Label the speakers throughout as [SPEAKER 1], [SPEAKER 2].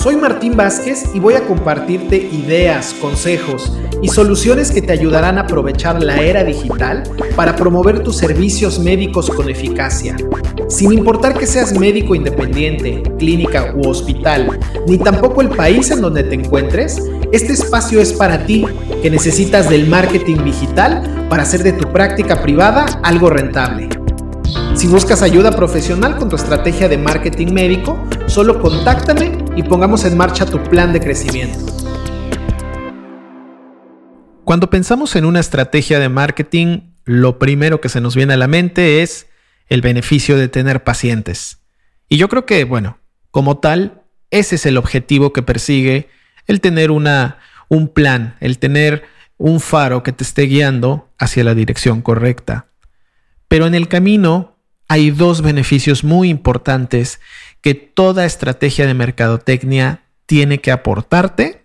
[SPEAKER 1] Soy Martín Vázquez y voy a compartirte ideas, consejos y soluciones que te ayudarán a aprovechar la era digital para promover tus servicios médicos con eficacia. Sin importar que seas médico independiente, clínica u hospital, ni tampoco el país en donde te encuentres, este espacio es para ti que necesitas del marketing digital para hacer de tu práctica privada algo rentable. Si buscas ayuda profesional con tu estrategia de marketing médico, solo contáctame y pongamos en marcha tu plan de crecimiento. Cuando pensamos en una estrategia de marketing, lo primero que se nos viene a la mente es el beneficio de tener pacientes. Y yo creo que, bueno, como tal, ese es el objetivo que persigue el tener una, un plan, el tener un faro que te esté guiando hacia la dirección correcta. Pero en el camino hay dos beneficios muy importantes que toda estrategia de mercadotecnia tiene que aportarte.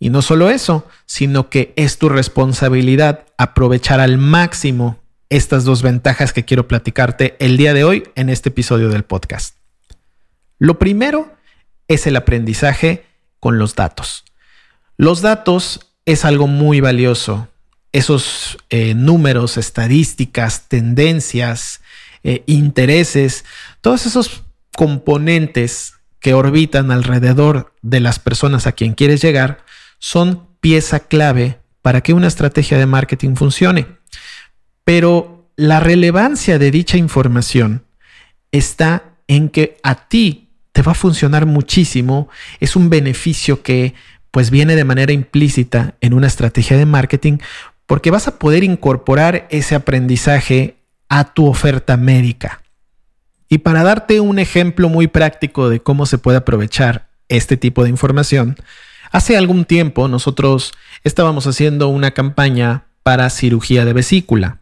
[SPEAKER 1] Y no solo eso, sino que es tu responsabilidad aprovechar al máximo estas dos ventajas que quiero platicarte el día de hoy en este episodio del podcast. Lo primero es el aprendizaje con los datos. Los datos es algo muy valioso. Esos eh, números, estadísticas, tendencias, eh, intereses, todos esos componentes que orbitan alrededor de las personas a quien quieres llegar son pieza clave para que una estrategia de marketing funcione. Pero la relevancia de dicha información está en que a ti te va a funcionar muchísimo, es un beneficio que pues viene de manera implícita en una estrategia de marketing porque vas a poder incorporar ese aprendizaje a tu oferta médica. Y para darte un ejemplo muy práctico de cómo se puede aprovechar este tipo de información, hace algún tiempo nosotros estábamos haciendo una campaña para cirugía de vesícula.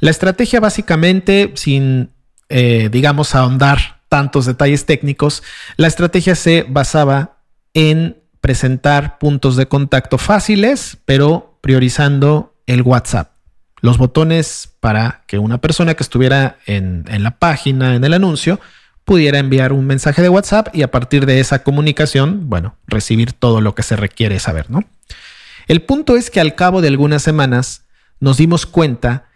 [SPEAKER 1] La estrategia básicamente, sin, eh, digamos, ahondar tantos detalles técnicos, la estrategia se basaba en presentar puntos de contacto fáciles, pero priorizando el WhatsApp los botones para que una persona que estuviera en, la página, en el anuncio, pudiera enviar un mensaje de WhatsApp y a partir de esa comunicación, bueno, recibir todo lo que se requiere saber, ¿no? El punto es que al cabo de algunas semanas nos dimos cuenta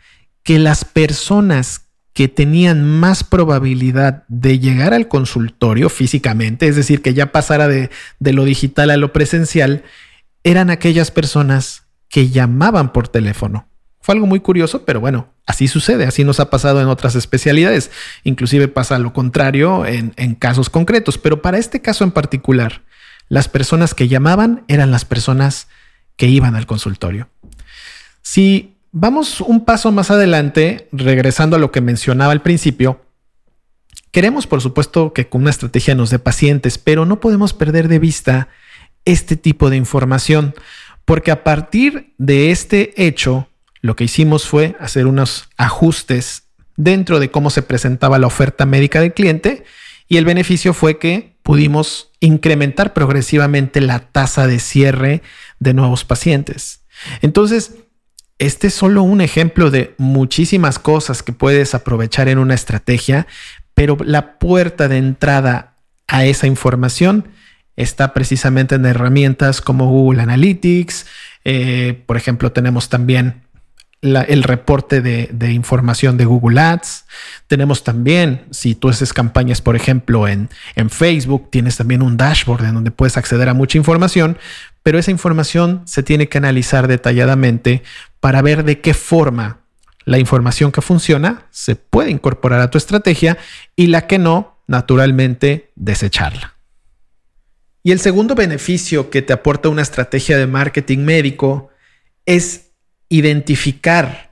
[SPEAKER 1] que las personas que tenían más probabilidad de llegar al consultorio físicamente, es decir, que ya pasara de, de lo digital a lo presencial, eran aquellas personas que llamaban por teléfono. Fue algo muy curioso, pero bueno, así sucede, así nos ha pasado en otras especialidades. Inclusive pasa lo contrario en, casos concretos, pero para este caso en particular, las personas que llamaban eran las personas que iban al consultorio. Si vamos un paso más adelante, regresando a lo que mencionaba al principio, queremos por supuesto que con una estrategia nos dé pacientes, pero no podemos perder de vista este tipo de información, porque a partir de este hecho, lo que hicimos fue hacer unos ajustes dentro de cómo se presentaba la oferta médica del cliente y el beneficio fue que pudimos incrementar progresivamente la tasa de cierre de nuevos pacientes. Entonces, este es solo un ejemplo de muchísimas cosas que puedes aprovechar en una estrategia, pero la puerta de entrada a esa información está precisamente en herramientas como Google Analytics. Eh, por ejemplo, tenemos también el reporte de, información de Google Ads. Tenemos también, si tú haces campañas, por ejemplo, en, en Facebook, tienes también un dashboard en donde puedes acceder a mucha información, pero esa información se tiene que analizar detalladamente para ver de qué forma la información que funciona se puede incorporar a tu estrategia y la que no, naturalmente, desecharla. Y el segundo beneficio que te aporta una estrategia de marketing médico es identificar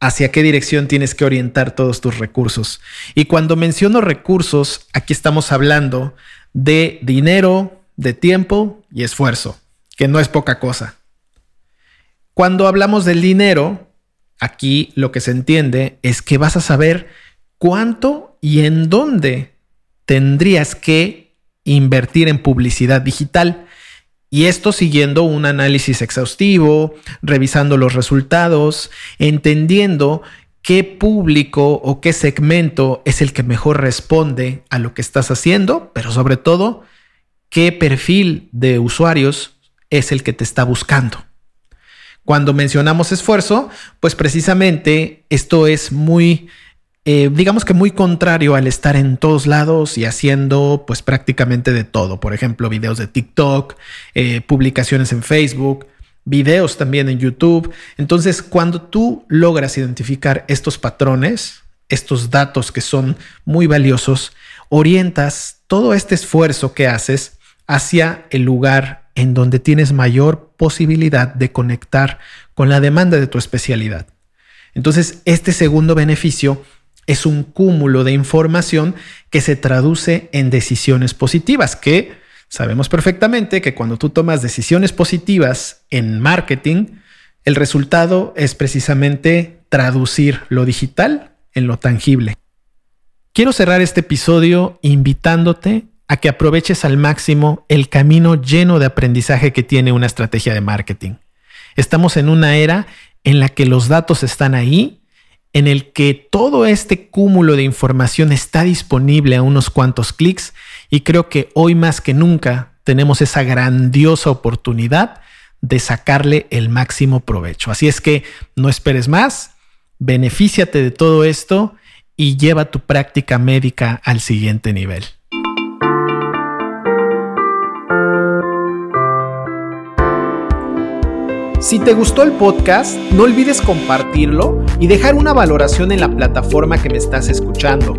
[SPEAKER 1] hacia qué dirección tienes que orientar todos tus recursos. Y cuando menciono recursos, aquí estamos hablando de dinero, de tiempo y esfuerzo, que no es poca cosa. Cuando hablamos del dinero, aquí lo que se entiende es que vas a saber cuánto y en dónde tendrías que invertir en publicidad digital. Y esto siguiendo un análisis exhaustivo, revisando los resultados, entendiendo qué público o qué segmento es el que mejor responde a lo que estás haciendo, pero sobre todo, qué perfil de usuarios es el que te está buscando. Cuando mencionamos esfuerzo, pues precisamente esto es muy, eh, digamos que muy contrario al estar en todos lados y haciendo pues prácticamente de todo. Por ejemplo, videos de TikTok, eh, publicaciones en Facebook, videos también en YouTube. Entonces, cuando tú logras identificar estos patrones, estos datos que son muy valiosos, orientas todo este esfuerzo que haces hacia el lugar en donde tienes mayor posibilidad de conectar con la demanda de tu especialidad. Entonces, este segundo beneficio es un cúmulo de información que se traduce en decisiones positivas, que Sabemos perfectamente que cuando tú tomas decisiones positivas en marketing, el resultado es precisamente traducir lo digital en lo tangible. Quiero cerrar este episodio invitándote a que aproveches al máximo el camino lleno de aprendizaje que tiene una estrategia de marketing. Estamos en una era en la que los datos están ahí, en el que todo este cúmulo de información está disponible a unos cuantos clics y creo que hoy más que nunca tenemos esa grandiosa oportunidad de sacarle el máximo provecho. Así es que no esperes más, benefíciate de todo esto y lleva tu práctica médica al siguiente nivel. Si te gustó el podcast, no olvides compartirlo y dejar una valoración en la plataforma que me estás escuchando.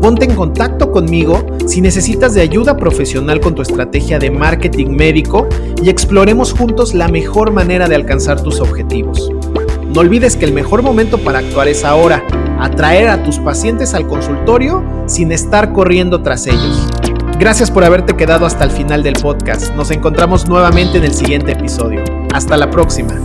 [SPEAKER 1] Ponte en contacto conmigo si necesitas de ayuda profesional con tu estrategia de marketing médico y exploremos juntos la mejor manera de alcanzar tus objetivos. No olvides que el mejor momento para actuar es ahora, atraer a tus pacientes al consultorio sin estar corriendo tras ellos. Gracias por haberte quedado hasta el final del podcast. Nos encontramos nuevamente en el siguiente episodio. Hasta la próxima.